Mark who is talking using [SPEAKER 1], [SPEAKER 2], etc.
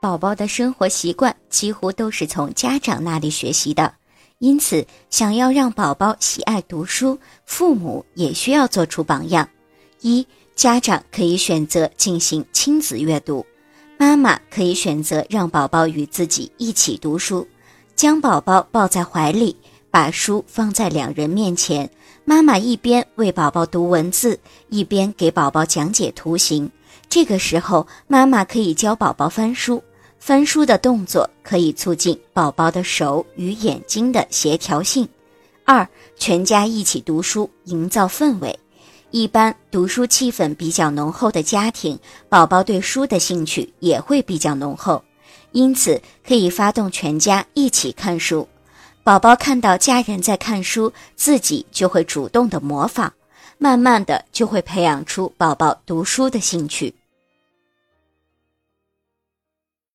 [SPEAKER 1] 宝宝的生活习惯几乎都是从家长那里学习的，因此，想要让宝宝喜爱读书，父母也需要做出榜样。一，家长可以选择进行亲子阅读，妈妈可以选择让宝宝与自己一起读书，将宝宝抱在怀里，把书放在两人面前，妈妈一边为宝宝读文字，一边给宝宝讲解图形。这个时候，妈妈可以教宝宝翻书。翻书的动作可以促进宝宝的手与眼睛的协调性。二，全家一起读书，营造氛围。一般读书气氛比较浓厚的家庭，宝宝对书的兴趣也会比较浓厚。因此，可以发动全家一起看书。宝宝看到家人在看书，自己就会主动的模仿，慢慢的就会培养出宝宝读书的兴趣。